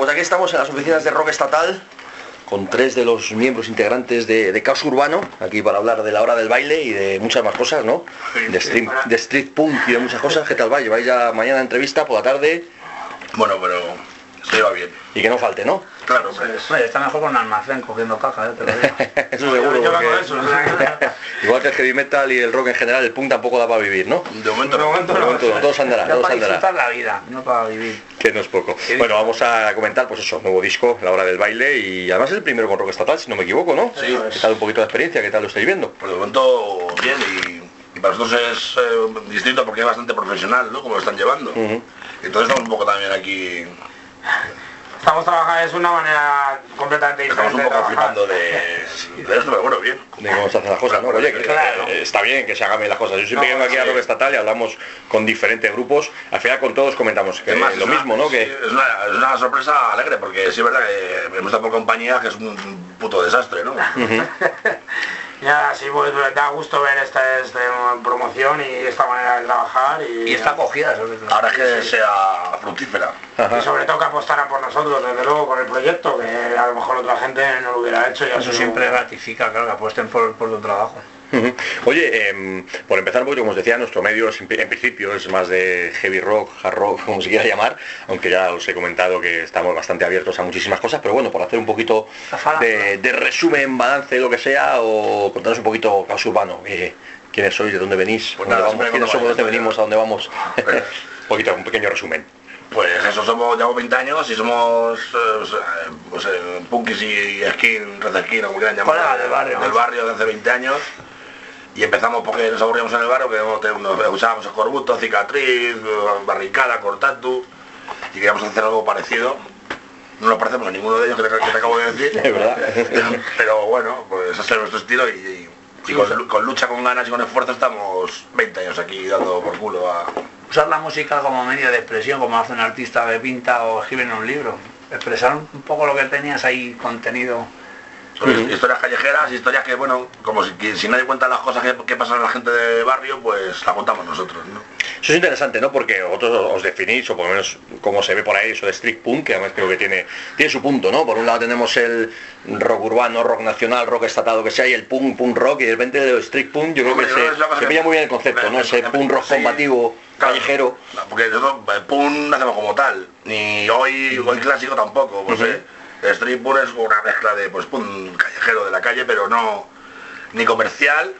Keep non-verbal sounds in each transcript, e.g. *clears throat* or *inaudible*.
pues aquí estamos en las oficinas de Rock Estatal con tres de los miembros integrantes de, Caos Urbano, aquí para hablar de la hora del baile y de muchas más cosas, ¿no? De, street punk y de muchas cosas. ¿Qué tal va? ¿Vais ya mañana entrevista por la tarde? Bueno, pero se va bien. Y que no falte, ¿no? Claro, pues. está mejor con un almacén cogiendo caja, ¿eh? te lo digo. *laughs* eso seguro. *laughs* Igual que el heavy metal y el rock en general, el punk tampoco da para vivir, ¿no? De momento, de momento, no, todos andará, todos para disfrutar la vida, no para vivir. Que no es poco. Bueno, vamos a comentar, pues eso, nuevo disco, La Hora del Baile, y además es el primero con rock estatal, si no me equivoco, ¿no? Sí. ¿Qué tal un poquito de experiencia? ¿Qué tal lo estáis viendo? Pues de momento bien y, para nosotros es eh, distinto porque es bastante profesional, ¿no? Como lo están llevando. Entonces estamos un poco también aquí estamos trabajando es una manera completamente diferente. Estamos un poco flipando de, de esto, pero bueno, bien. De cómo se hacen las cosas, ¿no? Oye, que, está bien que se hagan bien las cosas. Yo siempre vengo aquí a Rock Estatal y hablamos con diferentes grupos. Al final con todos comentamos que es lo mismo, ¿no? Que... Es una, es, una, sorpresa alegre, porque sí es verdad que hemos estado por compañía que es un puto desastre, ¿no? *laughs* Ya, sí, pues da gusto ver esta, esta, promoción y esta manera de trabajar. Y, y está acogida, sobre todo. Ahora que sea fructífera. Y sobre todo que apostaran por nosotros, desde luego, con el proyecto, que a lo mejor otra gente no lo hubiera hecho. Y eso siempre ratifica, claro, que apuesten por, por tu trabajo. Oye, em, por empezar un poquito, como os decía, nuestro medio en principio es más de heavy rock, hard rock, *laughs* como se quiera llamar, aunque ya os he comentado que estamos bastante abiertos a muchísimas cosas, pero bueno, por hacer un poquito de, resumen, balance, lo que sea, o contaros un poquito caos urbano, quiénes sois, de dónde venís, pues dónde vamos, quiénes somos, dónde venimos, a dónde vamos. *laughs* un poquito, un pequeño resumen. Pues eso, somos, llevamos 20 años y somos eh, pues, eh, punkis y skin, red skin, como quieran llamar, del barrio, del barrio de hace 20 años y empezamos porque nos aburríamos en el barrio, que nos usábamos escorbuto, cicatriz, barricada, cortatu, y queríamos hacer algo parecido. No nos parecemos a ninguno de ellos que te, acabo de decir. *laughs* *laughs* Pero bueno, pues ese es nuestro estilo y, con, lucha, con ganas y con esfuerzo estamos 20 años aquí dando por culo a... Usar la música como medio de expresión, como hace un artista que pinta o escribe en un libro. Expresar un poco lo que tenías ahí contenido historias callejeras, historias que, bueno, como si, si nadie cuenta las cosas que, pasan a la gente de barrio, pues la contamos nosotros, ¿no? Eso es interesante, ¿no? Porque vosotros os definís, o por lo menos como se ve por ahí, eso de street punk, que además creo que tiene, tiene su punto, ¿no? Por un lado tenemos el rock urbano, rock nacional, rock estatado, que sea, y el punk, punk rock, y de repente el street punk, yo creo que se, pilla muy bien el concepto, ¿no? Ese punk rock combativo, callejero. Porque nosotros, el punk no hacemos como tal, ni hoy, hoy clásico tampoco, pues, punk es una mezcla de pues callejero de la calle, pero no ni comercial,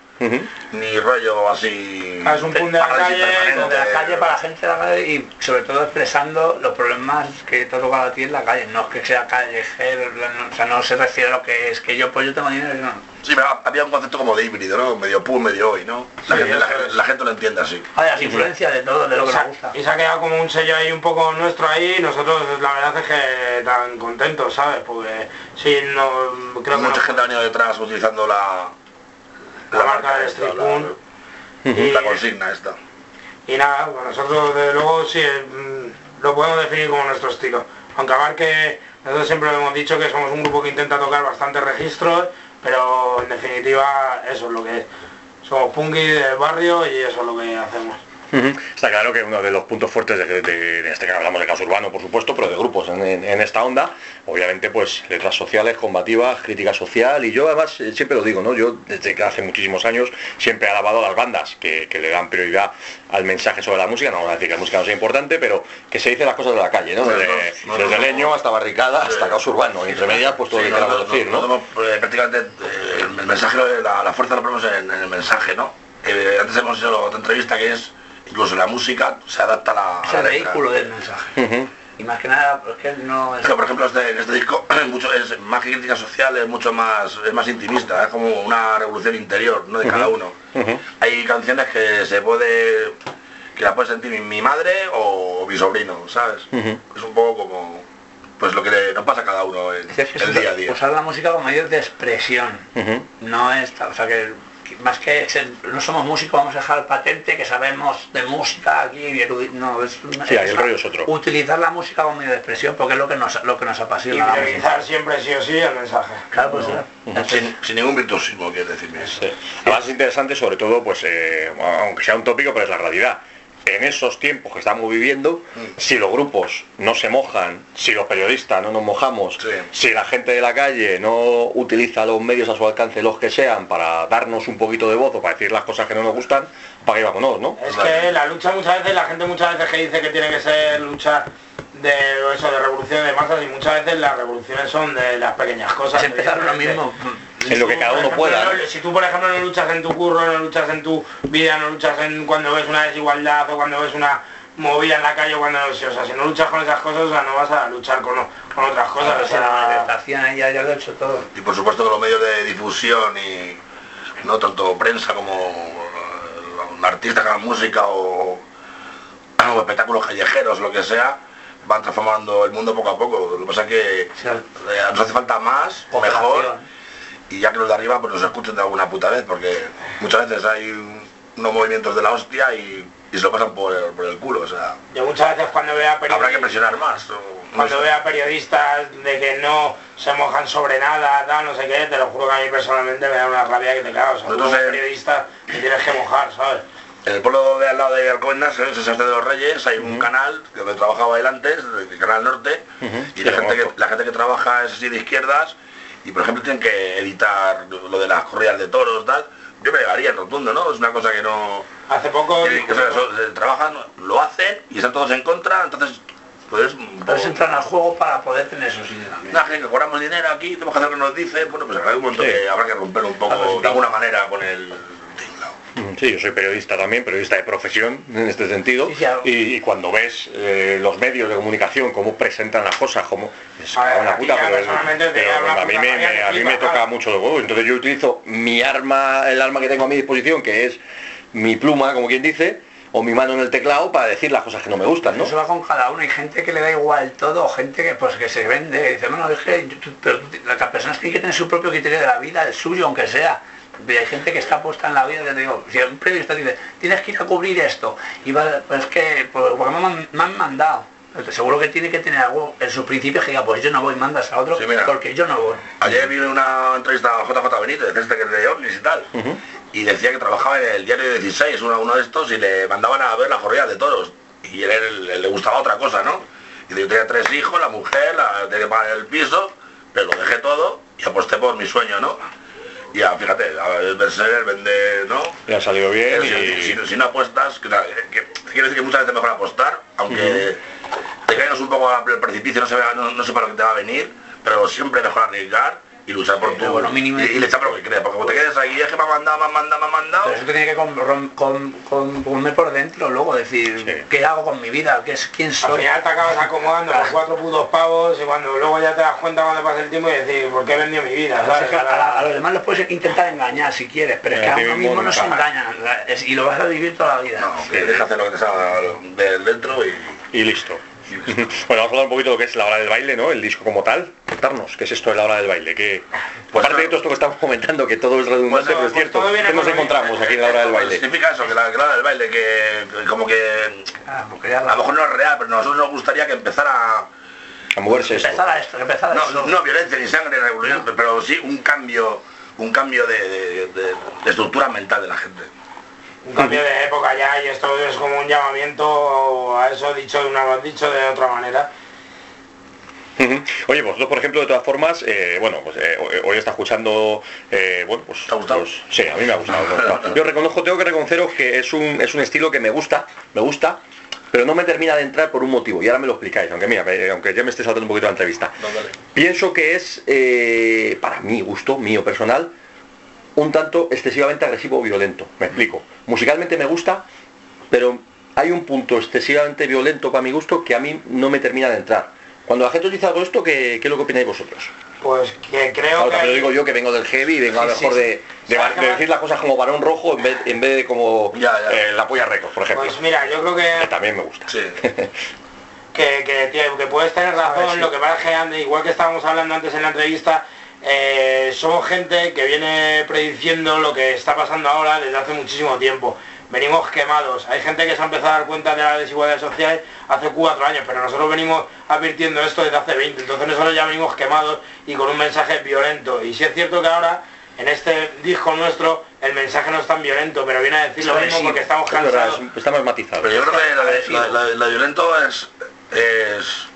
ni rollo así. Ah, es un punto de la calle, de la calle para la gente de la calle y sobre todo expresando los problemas que te ha tocado a ti en la calle. No es que sea callejero, o sea, no se refiere a lo que es que yo pues yo tengo dinero y no. Sí, pero había un concepto como de híbrido, ¿no? Medio pum, medio hoy, ¿no? La, gente, lo entiende así. Hay las influencias de todo, de lo que nos gusta. Y se ha quedado como un sello ahí un poco nuestro ahí, nosotros la verdad es que tan contentos, ¿sabes? Porque sí, no creo que mucha gente ha venido detrás utilizando la la, marca de Street y, la consigna esta. Y nada, pues nosotros desde luego sí mm, lo podemos definir como nuestro estilo. Aunque que nosotros siempre hemos dicho que somos un grupo que intenta tocar bastantes registros, pero en definitiva eso es lo que es. Somos punky del barrio y eso es lo que hacemos. Está claro que uno de los puntos fuertes de, este que hablamos de caso urbano, por supuesto, pero de grupos en, esta onda, obviamente pues letras sociales, combativas, crítica social, y yo además eh, siempre lo digo, ¿no? Yo desde que hace muchísimos años siempre he alabado a las bandas que, le dan prioridad al mensaje sobre la música, no vamos a decir que la música no sea importante, pero que se dicen las cosas de la calle, ¿no? Desde, leño hasta barricada hasta caso urbano, y entre medias pues todo lo que queramos decir, ¿no? Eh, prácticamente eh, el mensaje, la, fuerza lo ponemos en, el mensaje, ¿no? antes hemos hecho otra entrevista que es incluso la música se adapta a la... Es el vehículo del mensaje. Y más que nada, porque no es... por ejemplo, este, en este disco *clears throat* mucho, es más que crítica social, es mucho más, es más intimista, es como una revolución interior, ¿no? De cada uno. Hay canciones que se puede, que la puede sentir mi, madre o mi sobrino, ¿sabes? Es un poco como, pues lo que nos pasa a cada uno en, el día a día. Usar la música como medio de expresión, no es, o sea que más que no somos músicos, vamos a dejar patente que sabemos de música aquí, no, es, sí, el rollo es otro. Utilizar la música como medio de expresión porque es lo que nos, lo que nos apasiona. Y utilizar siempre sí o sí el mensaje. Claro, pues sin, ningún virtuosismo, quiere decirme. Sí. Además es interesante sobre todo, pues, eh, aunque sea un tópico, pero es la realidad en esos tiempos que estamos viviendo, si los grupos no se mojan, si los periodistas no nos mojamos, Sí. si la gente de la calle no utiliza los medios a su alcance, los que sean, para darnos un poquito de voz o para decir las cosas que no nos gustan, para que vámonos, ¿no? Es que la lucha muchas veces, la gente muchas veces que dice que tiene que ser lucha de eso, de revolución de masas y muchas veces las revoluciones son de las pequeñas cosas. Es empezar lo mismo. En lo que cada uno pueda. ¿no? Si tú, por ejemplo, no luchas en tu curro, no luchas en tu vida, no luchas en cuando ves una desigualdad o cuando ves una movida en la calle, o cuando o sea, si no luchas con esas cosas, o sea, no vas a luchar con, con otras cosas. O la manifestación ya, ya lo he hecho todo. Y por supuesto que los medios de difusión y no tanto prensa como eh, artistas que hagan música o, o espectáculos callejeros, lo que sea, van transformando el mundo poco a poco. Lo que pasa es que eh, nos hace falta más, o mejor. Y ya que los de arriba pues nos escuchen de alguna puta vez, porque muchas veces hay unos movimientos de la hostia y, y se lo pasan por el, por el culo, o sea, yo muchas veces cuando veo a habrá que periodistas, presionar más. o- no cuando sé. veo a periodistas de que no se mojan sobre nada, tal, no sé qué, te lo juro que a mí personalmente me da una rabia que te cagas. O sea, periodista te tienes que mojar, ¿sabes? En el pueblo de al lado de Alcobendas, en Sesas de los Reyes, hay un canal que donde trabajaba él antes, el Canal Norte, y sí, la gente, que, la gente que trabaja es así de izquierdas, y por ejemplo tienen que editar lo de las corridas de toros, tal. Yo me llegaría en rotundo, ¿no? Es una cosa que no... Hace poco... que- que, o sea, eso, eh, trabajan, lo hacen y están todos en contra, entonces, pues... Entonces entran al juego para poder tener esos. Una gente que cobramos dinero aquí, tenemos que hacer lo que nos dice, bueno, pues hay un montón Sí. que habrá que romper un poco, de alguna manera, con el Sí, yo soy periodista también, periodista de profesión en este sentido. Sí, y, y cuando ves eh, los medios de comunicación, cómo presentan las cosas, cómo es A ver, una puta, pero, te pero a mí me, rabia me- que a mí me flipas, toca mucho los huevos. Entonces yo utilizo mi arma, el arma que tengo a mi disposición, que es mi pluma, como quien dice, o mi mano en el teclado para decir las cosas que no me gustan, ¿no? Eso va con cada uno. Hay gente que le da igual todo, gente que pues que se vende, dice, bueno, es que pero las personas tienen que tener su propio criterio de la vida, el suyo, aunque sea. Y hay gente que está puesta en la vida, ya te digo, si un periodista dice, tienes que ir a cubrir esto, y va, pues es que, pues, porque me han, me han mandado. Entonces, seguro que tiene que tener algo en sus principios que diga, pues yo no voy, mandas a otro, Sí, mira. porque yo no voy. Ayer vi una entrevista a JJ Benítez, este que de OVNIs y tal, y decía que trabajaba en el diario 16, uno, uno de estos, y le mandaban a ver la corrida de toros. Y él, él- él le gustaba otra cosa, ¿no? Y yo tenía tres hijos, la mujer, la, tenía que pagar el piso, pero lo dejé todo y aposté por mi sueño, ¿no? Ya, fíjate, el Berserker vende, ¿no? Le ha salido bien y... si- si no apuestas, que, que- quiero decir que muchas veces es mejor apostar, aunque te caigas un poco al precipicio, no, se vea, no, no sepa lo que te va a venir, pero siempre mejor arriesgar y luchar por tu... Bueno, mínimo- y, y le echar por lo que creas, porque como te quedes ahí, es que me ha mandado, me ha mandado, me ha mandado... Pero eso te tiene que con- rom- con- con- comer por dentro, luego decir, Sí. ¿qué hago con mi vida? ¿Qué es, ¿Quién Al soy? final te acabas acomodando por cuatro putos pavos y cuando luego ya te das cuenta cuando pasa el tiempo y decir, ¿por qué he vendido mi vida? A, la- a los demás los puedes intentar engañar si quieres, pero es que a uno mismo no se nunca. engaña la- es- y lo vas a vivir toda la vida. No, que deja hacer lo que te salga de dentro y... y listo. *laughs* bueno, vamos a hablar un poquito de lo que es la hora del baile, ¿no? El disco como tal. Contarnos, ¿qué es esto de la hora del baile? ¿Qué... Pues Aparte no. de todo esto que estamos comentando, que todo es redundante, Pues no, pero es pues cierto. ¿Qué nos encontramos aquí en la hora del baile? Significa eso, que la, que la hora del baile, que, que como que... Ah, A lo mejor no es real, pero a nosotros nos gustaría que empezara... A moverse esto. empezara esto, que empezara No, esto. no violencia ni sangre, revolución, pero sí un cambio un cambio de, de- de- de estructura mental de la gente. Un cambio de época ya y esto es como un llamamiento a eso dicho de una dicho de otra manera. Ujú. Oye, vosotros, por ejemplo, de todas formas, eh, bueno, pues eh, hoy- está escuchando, eh, bueno, pues... ¿Te ha gustado? pues, sí, a mí me ha gustado. me ha gustado. Yo reconozco, tengo que reconoceros que es un, es un estilo que me gusta, me gusta, pero no me termina de entrar por un motivo, y ahora me lo explicáis, aunque mira, aunque ya me esté saltando un poquito la entrevista. No. Pienso que es, eh, para mi gusto, mío personal, un tanto excesivamente agresivo o violento. Me explico. Musicalmente me gusta, pero hay un punto excesivamente violento para mi gusto que a mí no me termina de entrar. Cuando la gente utiliza algo esto, ¿qué, qué es lo que opináis vosotros? Pues que creo Claro, que... lo digo yo que vengo del heavy y vengo a lo mejor sí, de, decir las cosas como varón rojo en vez, en vez de como Ya, ya. eh, la polla récord, por ejemplo. Pues mira, yo creo que que, también me gusta. *laughs* Que, que, tío, que puedes tener razón, ver, lo que pasa es que igual que estábamos hablando antes en la entrevista, eh, somos gente que viene prediciendo lo que está pasando ahora desde hace muchísimo tiempo. Venimos quemados. Hay gente que se ha empezado a dar cuenta de la desigualdad social hace cuatro años, pero nosotros venimos advirtiendo esto desde hace 20. Entonces nosotros ya venimos quemados y con un mensaje violento. Y sí es cierto que ahora en este disco nuestro el mensaje no es tan violento, pero viene a decir lo mismo porque estamos cansados. es- está más matizado. Pero yo creo que la- la violento es, es...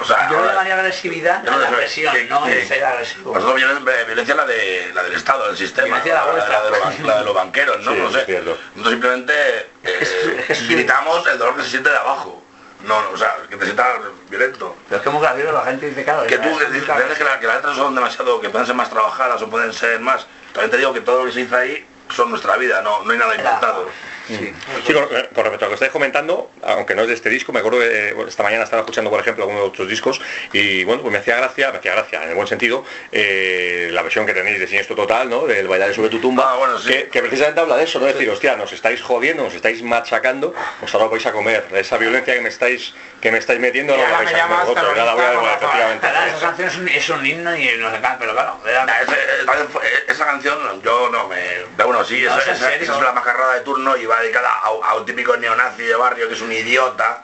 O sea, Yo le llamaría agresividad no la sé, presión, que- no que- el ser agresivo. Nosotros violen- violencia la de la del Estado, del sistema, Violencia la la, de los, la de los banqueros, ¿no? Sí, no sé. Nosotros simplemente eh, gritamos el dolor que se siente de abajo. No, no, o sea, que te sientas violento. Pero es que muy gracioso, la gente dice, claro, Que tú es- dices que, la- que las letras son demasiado, que pueden ser más trabajadas o pueden ser más. También te digo que todo lo que se dice ahí son nuestra vida, no, no hay nada inventado. Sí. Sí, con, con respecto a lo que estáis comentando, aunque no es de este disco, me acuerdo que eh, bueno, esta mañana estaba escuchando, por ejemplo, algunos de otros discos y bueno, pues me hacía gracia, me hacía gracia, en el buen sentido, eh, la versión que tenéis de Siniestro Total, ¿no? Del Bailar sobre tu tumba, Ah, bueno, sí. que, que precisamente habla de eso, ¿no? Es decir, hostia, nos estáis jodiendo, nos estáis machacando, pues ahora os vais a comer. Esa violencia que me estáis, que me estáis metiendo, no vais me a comer llamas vosotros, ya la voy a terrorista, devolver, por favor. efectivamente. Claro, esa canción es un, es un himno y nos encanta, pero claro, esa canción yo no me bueno sí No, esa, esa- esa es la macarrada de turno y va dedicada a, a un típico neonazi de barrio que es un idiota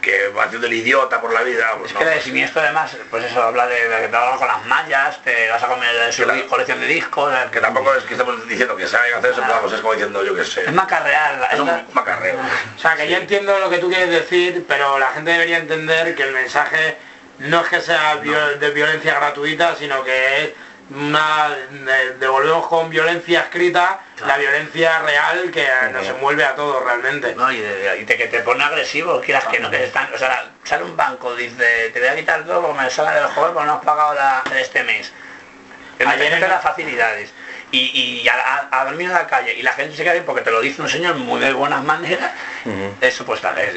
que va haciendo el idiota por la vida pues Es no. que de siniestro además, pues eso, habla de, de que te hablan con las mallas, te vas a comer de su Claro. colección de discos, que tampoco es que estemos diciendo que que hacer eso pero vamos, es como diciendo yo que sé es macarrear. es la- un macarreo O sea, que yo entiendo lo que tú quieres decir, pero la gente debería entender que el mensaje no es que sea viol- de violencia gratuita, sino que es una de- devolvemos con violencia escrita la violencia real que nos envuelve a todos realmente. No, y, de- y te, que te pone agresivo, quieras que no, que están, o sea, sale un banco, dice, te voy a quitar todo porque me sale del juego porque no has pagado la, este mes. Que no te las facilidades. Y, y a, dormir en la calle y la gente se queda bien porque te lo dice un señor muy de buenas maneras, eso pues tal, es-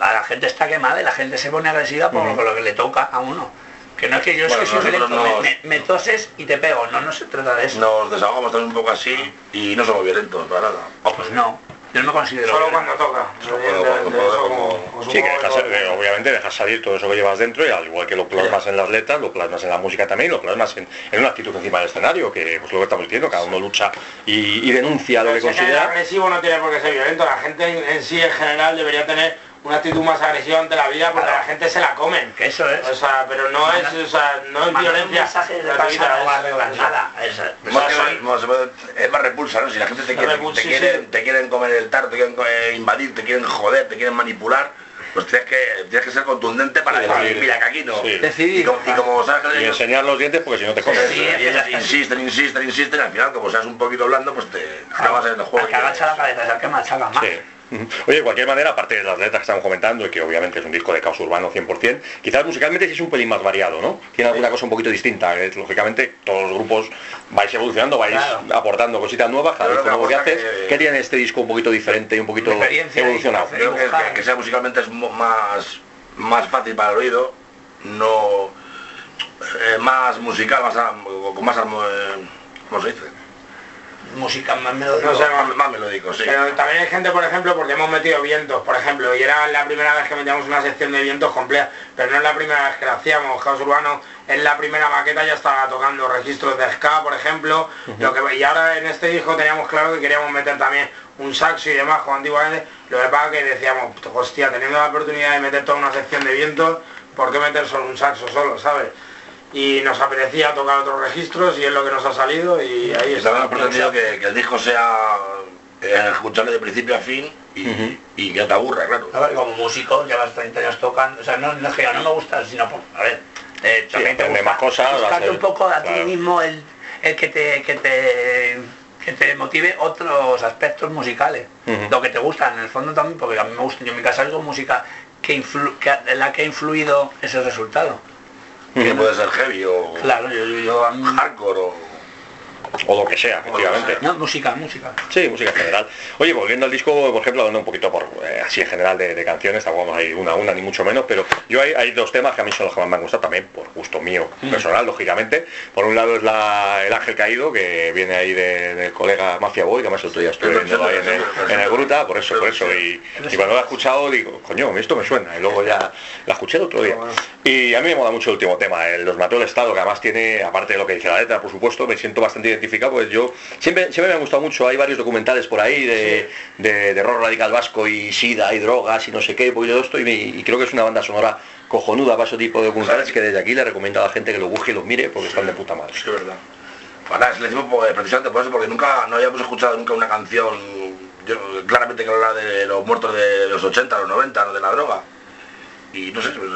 a la gente está quemada y la gente se pone agresiva por lo que le toca a uno. Que no es que yo Bueno, es que soy violento, nos- me, me- toses y te pego, no, no se trata de eso. nos desahogamos también un poco así y no somos violentos para nada Pues no, yo no me considero Solo violento. cuando toca. Solo cuando- como- os Sí, que supongo dejas, todo- eh, obviamente dejas salir todo eso que llevas dentro y al igual que lo plasmas en las letras, lo plasmas en la música también, lo plasmas en, en una actitud encima del escenario, que pues lo que estamos diciendo, cada uno lucha y, y denuncia lo Pero que el considera. agresivo no tiene por qué ser violento, la gente en, en sí en general debería tener una actitud más agresiva ante la vida porque Claro. la gente se la comen. Que eso es. O sea, pero no es, o sea, no es violencia nada. Es- Más repulsa, ¿no? Si la gente te quiere, repulsa, te, sí, quieren, sí. te quieren comer el tarto, te quieren eh, invadir, te quieren joder, te quieren manipular, pues tienes que, tienes que ser contundente para Sí, decir, mira, que aquí no. Sí. Decidir. Y como, y como sabes que Y ellos, enseñar los dientes porque si no te comes. Sí, y insisten, insisten, insisten, y al final, como seas un poquito blando, pues te acabas en el juego. Al que agacha la cabeza es el que machaca más. *laughs* Oye, de cualquier manera, aparte de las letras que estamos comentando y que obviamente es un disco de caos urbano 100%, quizás musicalmente sí es un pelín más variado, ¿no? Tiene alguna cosa un poquito distinta. eh, Lógicamente, todos los grupos vais evolucionando, vais Claro. aportando cositas nuevas, cada disco nuevo que haces. que- ¿Qué tiene este disco un poquito diferente y un poquito evolucionado? Creo que, sea musicalmente es más, más fácil para el oído, no eh, más musical, más, más eh, ¿cómo se dice? Música más melódica. No sé, Más, más melódico, sí. Pero también hay gente, por ejemplo, porque hemos metido vientos, por ejemplo, y era la primera vez que metíamos una sección de vientos completa, pero no es la primera vez que la hacíamos. Caos Urbano en la primera maqueta ya estaba tocando registros de ska, por ejemplo, lo que, y ahora en este disco teníamos claro que queríamos meter también un saxo y demás, como antiguamente, lo que pasa que decíamos, hostia, teniendo la oportunidad de meter toda una sección de vientos, ¿por qué meter solo un saxo solo, sabes? Y nos apetecía tocar otros registros y es lo que nos ha salido y ahí Y está. también hemos pretendido que, que el disco sea eh, escucharle de principio a fin y, y que te aburra, claro. A ver, como músico, llevas 30 años tocando, o sea, no, no es que no me gusta, sino por, a ver, eh, también te gusta más cosas, buscarte un poco a ti mismo el, el que te que te que te motive otros aspectos musicales, lo que te gusta en el fondo también, porque a mí me gusta, yo en mi casa oigo música que, influ, que en la que ha influido ese resultado. Que puede ser heavy o Claro, yo, hardcore o... O lo que sea, efectivamente. no, música, música. Sí, música en general. Oye, volviendo al disco, por ejemplo, hablando un poquito por eh, así en general de, de canciones, tampoco vamos a ir una a una, ni mucho menos, pero yo hay, hay dos temas que a mí son los que más me han gustado también, por gusto mío personal, lógicamente. Por un lado es la, El Ángel Caído, que viene ahí de- del colega Mafia Boy, que además el otro día estuve viendo ahí en el, en el Gruta, por eso, por eso. Y, y cuando lo he escuchado digo, coño, esto me suena. Y luego ya la escuché el otro día. Y a mí me mola mucho el último tema, el Los mató el Estado, que además tiene, aparte de lo que dice la letra, por supuesto, me siento bastante identificado, pues yo siempre, siempre me ha gustado mucho, hay varios documentales por ahí de, de, de rock radical vasco y sida y drogas y no sé qué, un poquito de esto, y, creo que es una banda sonora cojonuda para ese tipo de documentales que desde aquí le recomiendo a la gente que lo busque y los mire porque están de puta madre. Sí, es verdad. Pues nada, le decimos pues, precisamente por eso, porque nunca, no habíamos escuchado nunca una canción yo, claramente que habla de los muertos de los 80, los 90, de la droga. Y no sé, pues,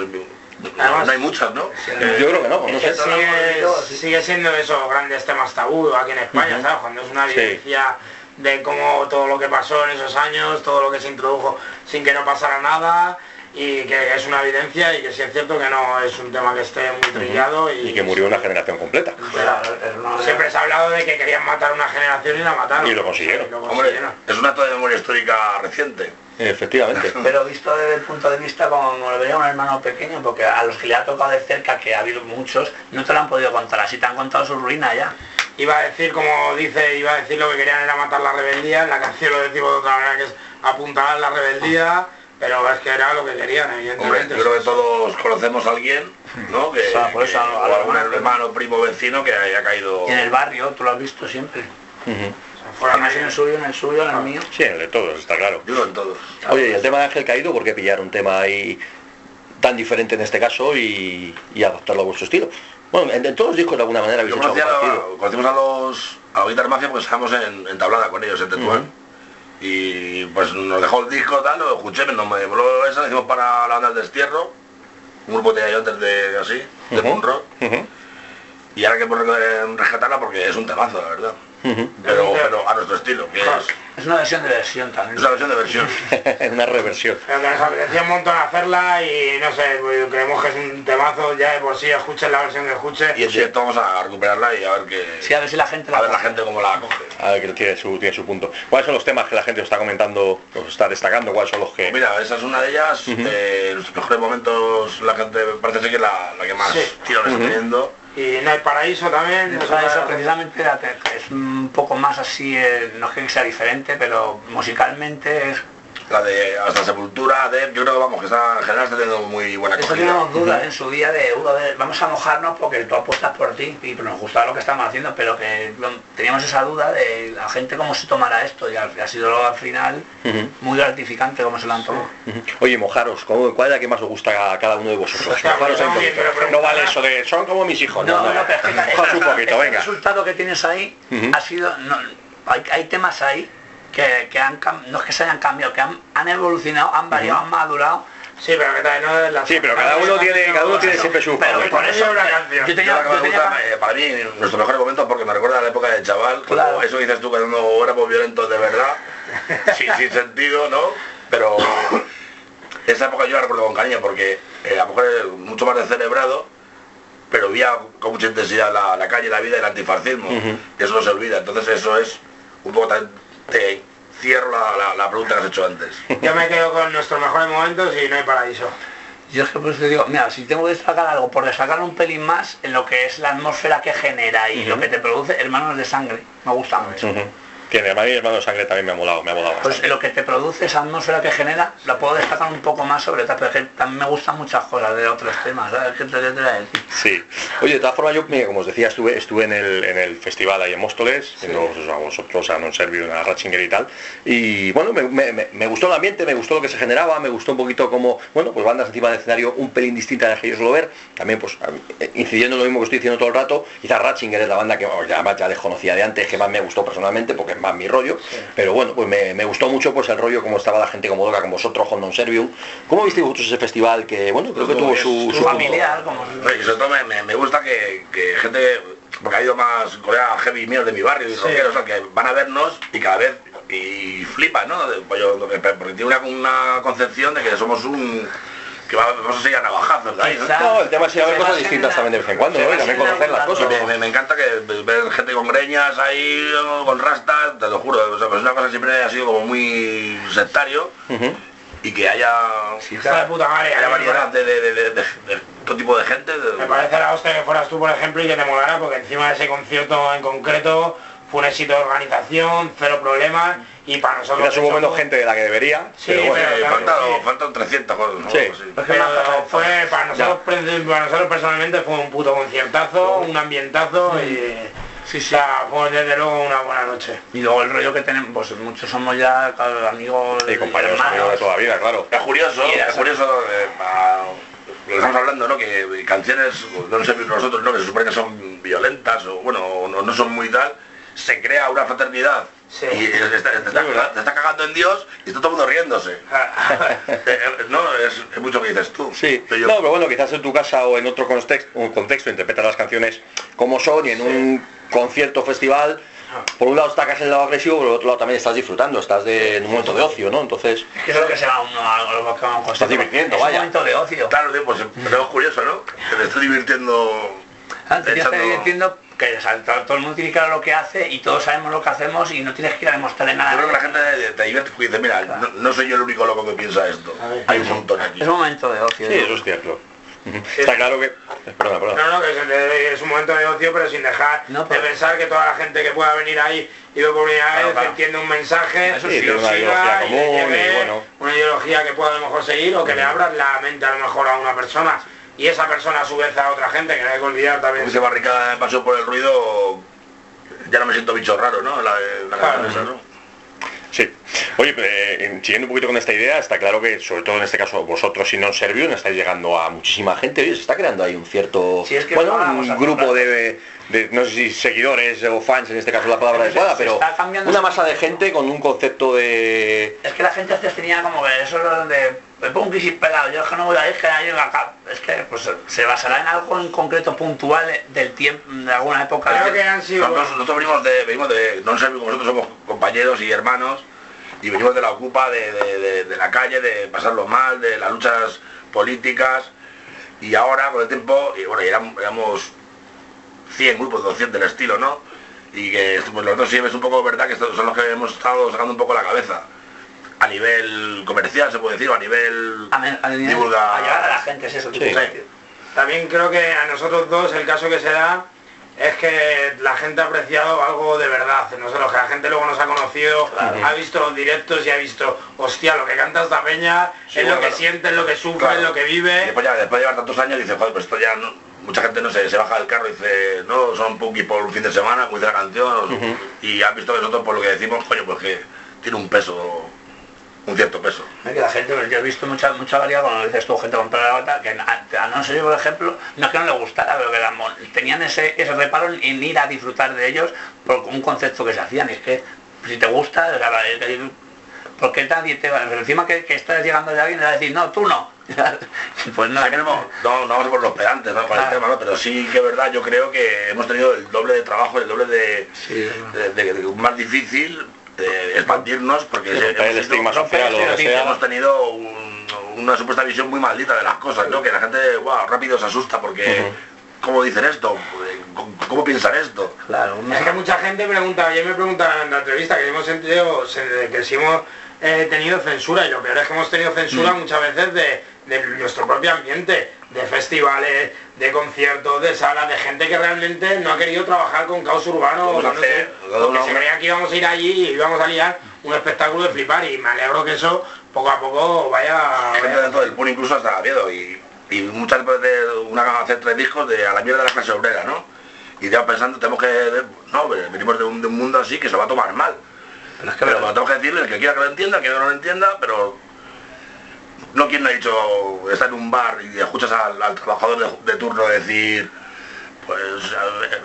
Además- no hay muchas, ¿no? Eh, Yo creo que no, no sé. sigue, sigue siendo esos grandes temas tabú aquí en España. ¿sabes? Cuando es una Sí. evidencia de cómo todo lo que pasó en esos años, todo lo que se introdujo sin que no pasara nada y que es una evidencia y que sí es cierto que no es un tema que esté muy trillado y, Y que murió una generación completa. Era- era una- Siempre se ha hablado de que querían matar una generación y la mataron. Y lo consiguieron. Sí, lo Hombre, consiguieron. es un acto de memoria histórica reciente. Efectivamente. *laughs* Pero visto desde el punto de vista como lo veía un hermano pequeño, porque a los que le ha tocado de cerca, que ha habido muchos, no te lo han podido contar, así te han contado su ruina ya. Iba a decir, como dice, iba a decir lo que querían era matar la rebeldía, en la canción lo decimos de otra manera que es apuntalar la rebeldía, pero es que era lo que querían, Hombre, evidentemente. yo creo que todos conocemos a alguien, ¿no? Que, O sea, por eso que- a lo- a o lo algún hermano, primo, vecino que haya caído. Y en el barrio, tú lo has visto siempre. Sea, fuera Además en el suyo, en el suyo, en el mío. Sí, en el de todos, está claro. Digo en todos. Oye, y el tema de Ángel Caído, ¿por qué pillar un tema ahí tan diferente en este caso y, y adaptarlo a vuestro estilo? Bueno, en, en todos los discos de alguna manera habéis Yo hecho algo a, conocimos a los a Guitar Mafia porque estábamos en, en tablada con ellos en Tetuán. Y pues nos dejó el disco tal, lo escuché, me, voló eso, lo hicimos para la banda del destierro, un grupo que tenía yo antes de así, de Ujú. punk rock. Y ahora que por rescatarla porque es un temazo, la verdad. Pero, pero a nuestro estilo, que es, Es una versión de versión también. es una versión de versión. *laughs* una reversión. Pero que nos apetecía un montón hacerla y no sé, pues, creemos que es un temazo ya de por sí, escuchen la versión que escuche. Y en directo vamos a recuperarla y a ver que Sí, a ver si la gente a ver la coge. gente cómo la coge. A ver, que tiene su, tiene su punto. ¿Cuáles son los temas que la gente os está comentando, os está destacando? ¿Cuáles son los que...? Mira, esa es una de ellas. eh, en los mejores momentos la gente parece ser que es la, la que más Sí. tiro le está Ujú. teniendo. Y no hay paraíso también. Precisamente era- es un poco más así, eh, no es que sea diferente, pero musicalmente es... La de hasta sepultura, de yo creo que vamos, que está en general está teniendo muy buena Eso teníamos dudas en su día de, "Uh, a ver, vamos a mojarnos porque tú apuestas por ti y nos gustaba lo que estamos haciendo, pero que teníamos esa duda de la gente cómo se tomará esto y al- ha sido al final muy gratificante cómo se lo han tomado. Oye, mojaros, ¿cómo- ¿cuál es la que más os gusta a cada uno de vosotros? Hostia, Mojaros pero un no, poquito. pero No vale eso de son como mis hijos. No, no, no, pero es que- *laughs* un poquito, el venga. resultado que tienes ahí ha sido, hay temas ahí que, que han, no es que se hayan cambiado, que han, han evolucionado, han variado, han madurado. Sí, pero que también no es la Sí, pero cada uno tiene, cada uno tiene siempre su Pero por eso una canción. yo Yo tenía, la que me yo tenía gusta, eh, para mí, nuestro mejor momento porque me recuerda a la época de chaval, Claro. eso dices tú cuando éramos violentos de verdad, *laughs* sin, sin sentido, ¿no? Pero *coughs* esa época yo la recuerdo con cariño porque eh, a lo mejor es mucho más descerebrado, pero veía con mucha intensidad la, la calle, la vida y el antifascismo. Y eso no se olvida. Entonces eso es un poco tan- te cierro la, la- la pregunta que has hecho antes. *laughs* Yo me quedo con nuestros mejores momentos y no hay paraíso. Yo es que por eso te digo, mira, si tengo que destacar algo, por destacar un pelín más en lo que es la atmósfera que genera y lo que te produce, Hermanos de Sangre, me gusta mucho. A mí hermano sangre también me ha molado, me ha molado Pues bastante. lo que te produce esa atmósfera que genera, la puedo destacar un poco más sobre otras, pero que también me gustan muchas cosas de otros temas, ¿sabes? Sí. Oye, de todas formas, yo, mira, como os decía, estuve, estuve en, el, en el festival ahí en Móstoles, viendo a vosotros, a Non Servio, a Ratchinger y tal. Y bueno, me, me- gustó el ambiente, me gustó lo que se generaba, me gustó un poquito como, bueno, pues bandas encima del escenario un pelín distinta de que yo suelo ver. También, pues, eh, incidiendo en lo mismo que estoy diciendo todo el rato, quizás Ratchinger es la banda que bueno, ya, ya les conocía de antes, que más me gustó personalmente, porque es más mi rollo. Pero bueno, pues me, me gustó mucho pues el rollo, como estaba la gente como loca, con vosotros, con Non Servium. ¿Cómo visteis vosotros ese festival que, bueno, creo que tuvo su, familiar, como... Y sobre todo me, me- me gusta que, que gente, porque ha ido más colega heavy míos de mi barrio y rockeros, o sea, que van a vernos y cada vez y flipan, ¿no? Pues yo- porque tiene una, una concepción de que somos un que va- vamos a seguir a navajazos de ahí, ¿no? No, el tema es ir a ver cosas distintas también de vez en cuando, ¿no? Y también conocer las cosas. Me, me- me encanta que ver gente con greñas ahí, con rastas, te lo juro, o sea, pues una cosa que siempre ha sido como muy sectario y que haya, Hijo de puta madre. haya variedad de, de- de- de- de- de todo tipo de gente. de- Me parece la hostia que fueras tú, por ejemplo, y que te molara, porque encima de ese concierto en concreto fue un éxito de organización, cero problemas, y para nosotros... Quizás hubo eso menos fue- gente de la que debería, Sí, pero bueno. Eh, faltan, sí. faltan 300 cosas, ¿no? Sí. Pero fue, para nosotros, para nosotros personalmente fue un puto conciertazo, un ambientazo y... Sí, O sí. sea, fue desde luego una buena noche. Y luego el rollo que tenemos, pues muchos somos ya amigos Y compañeros amigos de toda la vida, claro. Es curioso, es curioso, eh, lo que estamos hablando, ¿no? Que canciones, no sé nosotros, ¿no? Que se supone que son violentas o bueno, o no, no son muy tal, se crea una fraternidad Sí. y te está, te está- verdad. te está cagando en Dios y está todo el mundo riéndose. *laughs* Eh, eh, no, es, es mucho que dices tú. Sí, Pero yo- no, pero bueno, quizás en tu casa o en otro contexto, un contexto interpretas las canciones como son y en un concierto festival, por un lado estás en el lado agresivo, por el otro lado también estás disfrutando, estás de, en un momento de ocio, ¿no? Entonces, Es que eso es lo que se va uno a lo que va a un divirtiendo, vaya. un momento de ocio. Claro, pues pero es curioso, ¿no? Que te estoy divirtiendo. Que echando- estar divirtiendo que o sea, todo, todo el mundo tiene claro lo que hace y todos sabemos lo que hacemos y no tienes que ir a demostrarle nada. Yo creo que la gente te divierte porque dice, mira, no, no soy yo el único loco que piensa esto. Ver. Hay un montón aquí. Es un momento de ocio. sí, ¿no? eso es cierto. Está claro que... Perdona, perdona. No, no, que es, un momento de ocio, pero sin dejar No, de pero- pensar que toda la gente que pueda venir ahí y por primera Claro, claro. entiende un mensaje, Eso sí, lo una siga, ideología y común y bueno. una ideología que pueda a lo mejor seguir o que le abras la mente a lo mejor a una persona y esa persona a su vez a otra gente, que no hay que olvidar también. Ese barricada de paseo por el ruido, ya no me siento bicho raro, ¿no? La, la Claro. esa, ¿no? Sí. Oye, eh, siguiendo un poquito con esta idea, está claro que, sobre todo en este caso, vosotros y non Servium, estáis llegando a muchísima gente. Oye, se está creando ahí un cierto... Sí, es que bueno, un grupo de, de, no sé si seguidores o fans, en este caso la palabra adecuada, pero cambiando una ese- masa de gente con un concepto de... Es que la gente antes tenía como que eso es donde me pongo un crisis pelado, yo es que no voy a ir, que hay acá. Es que pues se basará en algo en concreto puntual del tiempo, de alguna época. Creo que han sido... Nosotros, nosotros venimos de, venimos de, no sé, nosotros somos compañeros y hermanos y venimos de la ocupa, de, de- de- de la calle, de pasarlo mal, de las luchas políticas y ahora con el tiempo, y bueno, y éramos, éramos 100 grupos, 200 del estilo, ¿no? Y que pues, nosotros sí es un poco verdad que son los que hemos estado sacando un poco la cabeza. A nivel comercial se puede decir, o a nivel a, a, nivel- divulga- a llegar a la gente, es eso. Sí. tipo, Sí. También creo que a nosotros dos el caso que se da es que la gente ha apreciado algo de verdad en nosotros, que la gente luego nos ha conocido, ha visto los directos y ha visto, hostia, lo que canta esta peña, Sí, es bueno, lo que claro. siente, es lo que sufre, Claro. es lo que Y vive. después, ya, después de llevar tantos años dice, joder, pues esto ya no- mucha gente no sé, se baja del carro y dice, no, son punky por un fin de semana, como dice la canción, y han visto que nosotros por lo que decimos, coño, pues que tiene un peso, un cierto peso. Es que la gente, yo he visto mucha, mucha variedad cuando dices tú, gente comprar la bata, que a, a no ser por ejemplo, no es que no le gustara, pero que la tenían ese, ese reparo en ir a disfrutar de ellos por un concepto que se hacían. Y es que si te gusta, es que- porque nadie te va, pero encima que, que estás llegando de alguien le va a decir, no, tú no. *laughs* pues no, no, no, vamos por los pedantes, ¿no? Con el Claro. tema, ¿no? Pero sí que es verdad, yo creo que hemos tenido el doble de trabajo, el doble de, Sí, es verdad. de- de- de- más difícil de expandirnos, porque hemos el sido- estigma social o lo que estereotipos, sea. hemos tenido un- una supuesta visión muy maldita de las cosas, ¿no? Que la gente, wow, rápido se asusta porque, Ujú. ¿cómo dicen esto? ¿Cómo, cómo piensan esto? Claro, Es que mucha gente pregunta, ayer me preguntaban en la entrevista que hemos tenido, que si hemos eh, tenido censura, y lo peor es que hemos tenido censura muchas veces de, de nuestro propio ambiente, de festivales, de conciertos, de salas, de gente que realmente no ha querido trabajar con caos urbano, o no sé, hacer- porque se creía que íbamos a ir allí y íbamos a liar un espectáculo de flipar y me alegro que eso poco a poco vaya... gente vaya- dentro del pun incluso hasta miedo y, y muchas veces una hacer tres discos de a la mierda de la clase obrera, ¿no? Y ya pensando, tenemos que, no, venimos de un, de un mundo así que se va a tomar mal. Pero es que Pero tenemos que decirle, el que quiera que lo entienda, el que no lo entienda, pero no quien no ha dicho estar en un bar y escuchas al, al trabajador de, de turno decir, pues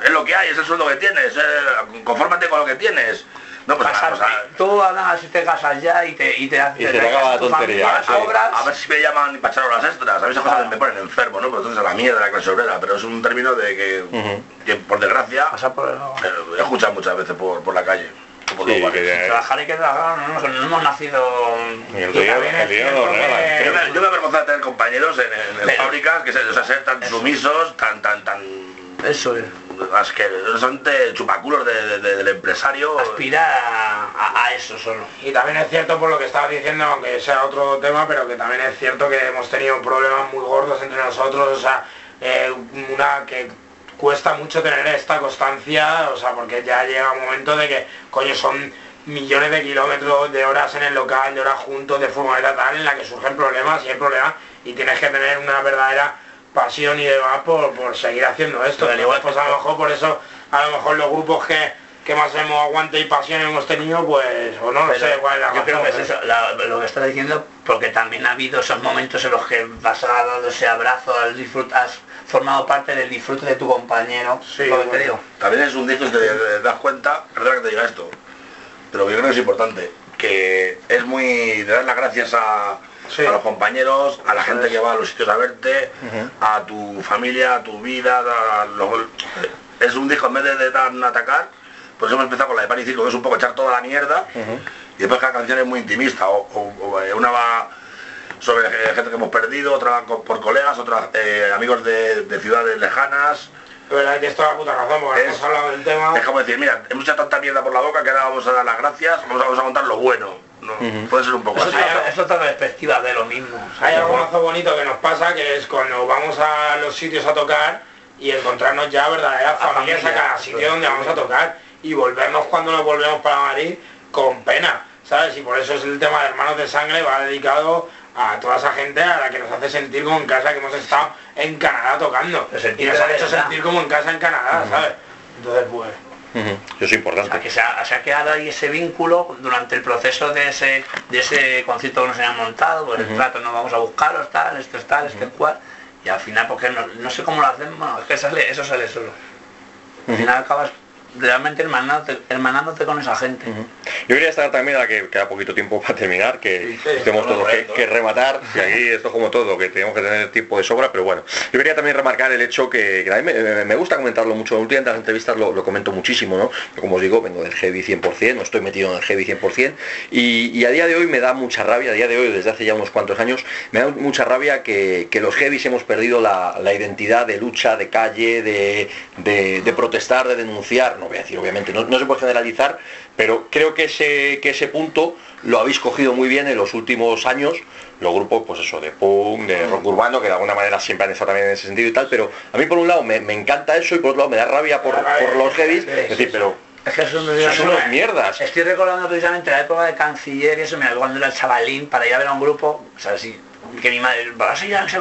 es lo que hay, es el sueldo que tienes, eh, confórmate con lo que tienes. No, pues o sea, tú nada, si te casas ya y te y te, Y se te acaba la tontería, familia, sí. obras, A ver si me llaman para echar horas extras, a mí esas cosas me ponen enfermo, ¿no? Pero entonces a la mierda de la clase obrera, pero es un término de que, por desgracia, pasar por el... eh, he escuchado muchas veces por, por la calle. Sí, que- Trabajar hay que trabajar, no, hemos- no hemos nacido... Y el Y día, también el es día cierto lo regalan, que- Yo me, yo me avergonzo tener compañeros en, en- en Pero- fábricas que se, o sea, ser tan sumisos, tan, tan, tan Eso es. asquerosamente chupaculos de- de- de- del empresario. Aspirar a, a- a eso solo. Y también es cierto por lo que estabas diciendo, aunque sea otro tema, pero que también es cierto que hemos tenido problemas muy gordos entre nosotros, o sea, eh, una que cuesta mucho tener esta constancia, o sea, porque ya llega un momento de que, coño, son millones de kilómetros de horas en el local, de horas juntos, de furgoneta tal, en la que surgen problemas y hay problemas y tienes que tener una verdadera pasión y demás por, por seguir haciendo esto. Pero al igual pues a lo mejor por eso, a lo mejor los grupos que que más hemos aguante y pasión hemos tenido, pues, o no, no Pero sé cuál es la yo creo que es razón, eso, la- lo que estás diciendo, porque también ha habido esos momentos en los que vas a dado ese abrazo, has, disfrut- has formado parte del disfrute de tu compañero, Sí, lo que te digo. También es un disco que te, das cuenta, perdona que te diga esto, pero yo creo que es importante, que es muy, te das las gracias a, Sí. a los compañeros, a la gente que va a los sitios a verte, a tu familia, a tu vida, a los- es un disco en vez de, de tan atacar, pues hemos empezado con la de Pan y Circo, que es un poco echar toda la mierda, y después cada canción es muy intimista, o, o- o, eh, una va sobre eh, gente que hemos perdido, otra va por colegas, otra eh, amigos de, de ciudades lejanas, verdad que esto la puta razón, porque Es- hemos hablado del tema. es como decir, mira, hemos echado tanta mierda por la boca que ahora vamos a dar las gracias, vamos a, vamos a contar lo bueno. ¿no? Puede ser un poco Es así. otra, es otra perspectiva de lo mismo. o sea, Hay algo mazo bonito que nos pasa, que es cuando vamos a los sitios a tocar y encontrarnos ya verdaderas A familias a familia, cada sitio donde vamos a tocar y volvernos cuando nos volvemos para Madrid con pena, ¿sabes? Y por eso es el tema de Hermanos de Sangre, va dedicado a toda esa gente a la que nos hace sentir como en casa, que hemos estado en Canadá tocando. Y sentir nos han hecho verdad. sentir como en casa en Canadá, ¿sabes? Entonces, pues... Ujú, Eso es O sea, importante. que se ha, se ha quedado ahí ese vínculo durante el proceso de ese, de ese concierto que nos han montado, pues el trato, no vamos a buscaros, tal, esto es tal, esto es cual, y al final, porque no, no sé cómo lo hacemos, bueno, es que sale, eso sale solo. Al final acabas realmente hermanándote, hermanándote con esa gente. Yo quería estar también, a que queda poquito tiempo para terminar, que Sí, tenemos no, todos que, rematar, y aquí esto es como todo, que tenemos que tener tiempo de sobra, pero bueno. Yo quería también remarcar el hecho que, que a mí me, me gusta comentarlo mucho, últimamente en las entrevistas lo, lo comento muchísimo, ¿no? Yo, como os digo, vengo del heavy 100%, no estoy metido en el heavy 100%, y, y a día de hoy me da mucha rabia, a día de hoy, desde hace ya unos cuantos años, me da mucha rabia que, que los heavies hemos perdido la, la identidad de lucha, de calle, de, de- de protestar, de denunciar, no voy a decir obviamente, no, no se puede generalizar, pero creo que ese, que ese punto lo habéis cogido muy bien en los últimos años, los grupos, pues eso, de punk, de rock urbano, que de alguna manera siempre han estado también en ese sentido y tal, pero a mí por un lado me, me encanta eso y por otro lado me da rabia por, por los heavies, es decir, pero Es que son, unos mierdas. Estoy recordando precisamente la época de canciller y eso, mira, cuando era chavalín para ir a ver a un grupo, o sea, sí, que mi madre, vas a ir a ese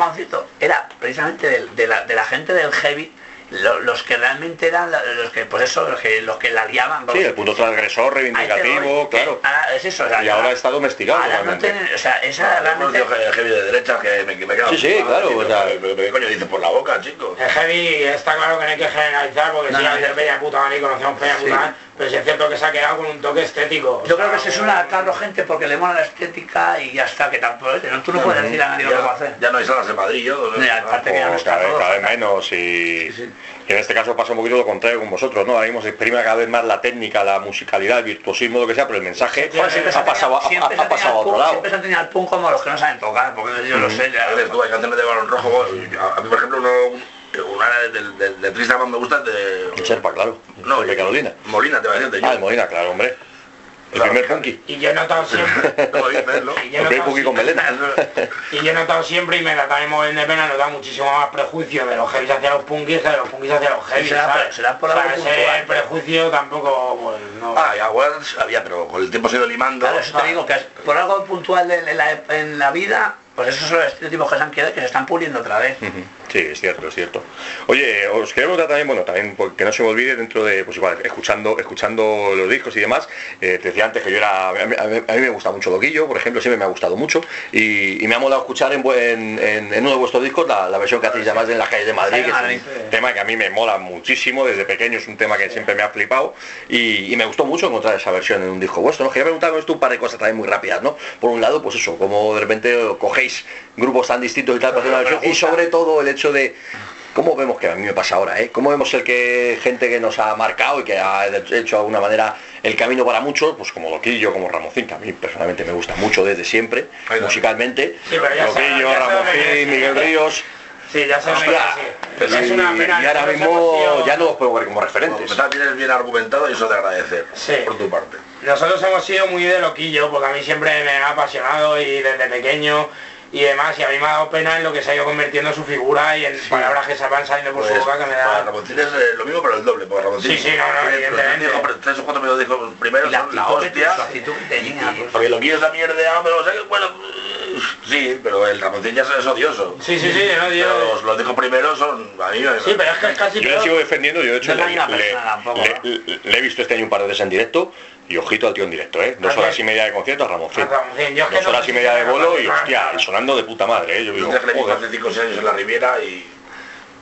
era precisamente de, la, de la gente del heavy, los que realmente eran la- los que, pues eso, los que, los que la liaban. sí, el punto transgresor, reivindicativo, claro. ahora es eso, o sea, Y ahora está domesticado ahora no tienen- o sea, esa realmente... que heavy de derecha que me, que me queda Sí, sí, claro, o sea- ¿Qué coño dices por la boca, chico? El heavy está claro que no hay que generalizar porque de sí. peña puta madre, conocemos peña Sí. puta madre, pero sí es cierto que se ha quedado con un toque estético. Yo o creo que se suena al carro gente porque le mola la estética y ya está, que tampoco, ¿no? tú no puedes decir a nadie lo que va a hacer. ya no hay salas en Madrid, yo. No, ya, aparte que ya no está cada, vez, todo cada vez menos y, Sí, sí. y en este caso pasa un poquito lo contrario con vosotros, ¿no? Ahora mismo se exprime cada vez más la técnica, la musicalidad, el virtuosismo, lo que sea, pero el mensaje Joder, siempre se ha pasado, a- ha- pasado a otro punk- lado. Siempre se han tenido al punk como los que no saben tocar, porque yo lo sé. ya- A ver, tú hay canciones de Balón Rojo. A, a mí, por ejemplo, uno, una del de, de, Triste más me gusta es de. El Serpa, claro. No, de Carolina. Molina, te va a decir, de Ah, el Molina, claro, hombre. El Claro, primer punky. Y yo he notado siempre, *laughs* No dices, ¿no? y yo he El primer notado punky con siempre- melena. *laughs* y yo he notado siempre, y me da también mover de pena, he notado muchísimo más prejuicio de los heavies hacia los punkis que de los punkis hacia los heavies, será será por O sea, algo ese puntual. prejuicio tampoco, pues, no... Ah, ya, igual había, pero con el tiempo se ha ido limando. Claro, eso te digo, que es por algo puntual de- en la, en la vida, pues esos son los estereotipos que se han quedado y que se están puliendo otra vez. Ujú. Sí, es cierto, es cierto. Oye, os quería preguntar también, bueno, también porque no se me olvide dentro de, pues igual, escuchando, escuchando los discos y demás, eh, te decía antes que yo era, a mí, a me gusta mucho Loquillo, por ejemplo, siempre me ha gustado mucho y, y me ha molado escuchar en, buen- en, en uno de vuestros discos la, la versión que hacéis además en las calles de Madrid, que es un tema que a mí me mola muchísimo, desde pequeño es un tema que siempre me ha flipado y, y me gustó mucho encontrar esa versión en un disco vuestro. ¿no? Quería preguntaros esto un par de cosas también muy rápidas, ¿no? Por un lado, pues eso, como de repente cogéis grupos tan distintos y tal para hacer una versión y sobre todo el hecho de ¿Cómo vemos que a mí me pasa ahora? ¿eh? ¿Cómo vemos el que gente que nos ha marcado y que ha hecho de alguna manera el camino para muchos, pues como Loquillo, como Ramoncín, que a mí personalmente me gusta mucho desde siempre, musicalmente, Sí, Loquillo, Ramoncín, Miguel. Ríos, Sí, ya se me Hostia, sí. Es una pena. y ahora mismo ya no los puedo ver como referentes. empezar tienes bien argumentado y eso de agradecer. Sí. Por tu parte. Nosotros hemos sido muy de loquillo, porque a mí siempre me ha apasionado y desde pequeño y demás, y a mí me ha dado pena en lo que se ha ido convirtiendo su figura y en palabras que se van saliendo por Pues, su boca que me para da... Ramoncín es eh, lo mismo pero el doble, porque Ramoncín Sí, sí, no, no, evidentemente. tres o cuatro primeros Y la la hostia. su actitud que tenía, pues. Porque lo que es la mierda, pero o sea, que, bueno, sí, pero el Ramoncín ya es odioso. Sí, sí, sí, no, yo- Pero los, los dijo primero son a mí me- Sí, pero es que es casi Yo le peor. sigo defendiendo, yo de hecho No le, le- persona tampoco, le- ¿no? le- le he visto este año un par de veces en directo y ojito al tío en directo, ¿eh? Dos horas y media de concierto a Ramoncín. Dos horas y media de capaz y hostia, y sonando de puta madre, ¿eh? Yo digo, joder. hace 5 o 6 años en la Riviera y,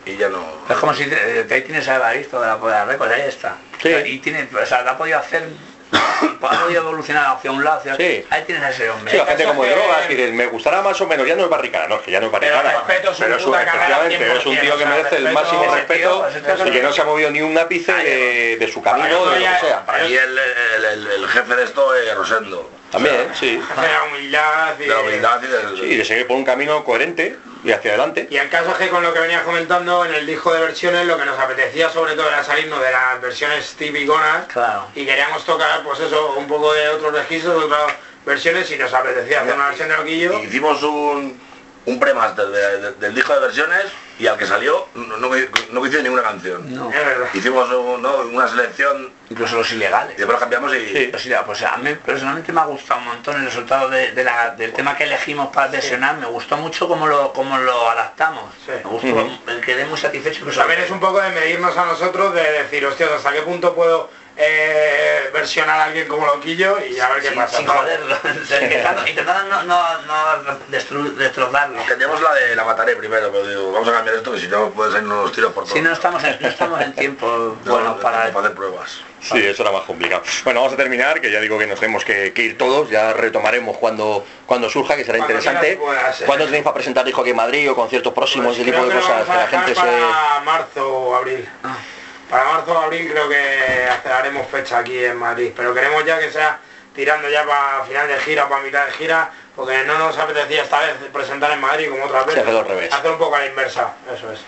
y ya no... Es como si te- te- ahí tienes a Evaristo de la Poder Records, ahí está. Sí. Y tiene, o sea, te ha podido hacer, *coughs* ha podido evolucionar hacia un lado, hacia Sí. Ahí tienes a ese hombre. Sí, la gente como de drogas, que dices, me gustará más o menos, ya no es barricada, no, es que ya no es Pero barricada. su pero es un, efectivamente, es un 100%, tío que merece el máximo respeto y que no se ha movido ni un ápice de, de su camino, de lo que sea. Para mí el, el- el- el jefe de esto es Rosendo. También, O sea, sí. De la humildad y... De la humildad y del... Sí, de seguir por un camino coherente y hacia adelante. Y el caso es que con lo que venías comentando en el disco de versiones lo que nos apetecía sobre todo era salirnos de las versiones tipiconas Claro. y queríamos tocar pues eso, un poco de otros registros, de otras versiones y nos apetecía hacer una versión de Loquillo. Hicimos un, un premaster de- de- del disco de versiones y al que salió no, no, no coincide ninguna canción. No. Es verdad. Hicimos un- ¿no? una selección Incluso los ilegales. y después lo cambiamos y... Sí. Pues, pues a mí personalmente me ha gustado un montón el resultado de, de la- del tema que elegimos para versionar, me gustó mucho cómo lo, cómo lo adaptamos. Sí. Me gustó, me quedé muy satisfecho. También es un poco de medirnos a nosotros, de decir, hostia, ¿hasta qué punto puedo eh, versionar a alguien como Loquillo y a ver qué sin, pasa? sin joderlo, *laughs* intentando, *laughs* intentando no, no, no destru- destrozarlo. Teníamos la de la mataré primero, pero digo, vamos a cambiar esto que si no pueden salir unos tiros por todo. Si no estamos en, no estamos en tiempo *laughs* bueno para... hacer pruebas. Sí, eso era más complicado. Bueno, vamos a terminar, que ya digo que nos tenemos que, que ir todos, ya retomaremos cuando, cuando surja, que será Cuando interesante. ¿Cuándo tenéis para presentar disco aquí en Madrid o conciertos próximos, Pues ese tipo de que cosas? Que la gente dejar se... para marzo o abril. Ah. Para marzo o abril creo que haremos fecha aquí en Madrid, pero queremos ya que sea tirando ya para final de gira para mitad de gira, porque no nos apetecía esta vez presentar en Madrid como otras Se veces. hace al revés. Hacer un poco a la inversa, eso es.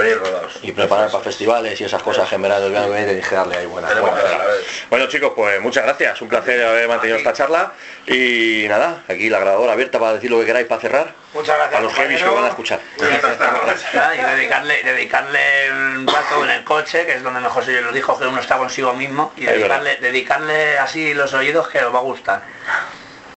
Venir rodados. Y preparar para festivales y esas cosas en verano del verano que que darle ahí buena, buena darle. Bueno chicos, pues muchas gracias, un placer haber mantenido esta charla y nada, aquí la grabadora abierta para decir lo que queráis para cerrar, Muchas gracias. a los heavies que van a escuchar. Y dedicarle, dedicarle un rato en el coche, que es donde mejor se lo dijo que uno está consigo mismo, y dedicarle, dedicarle así los oídos que os va a gustar.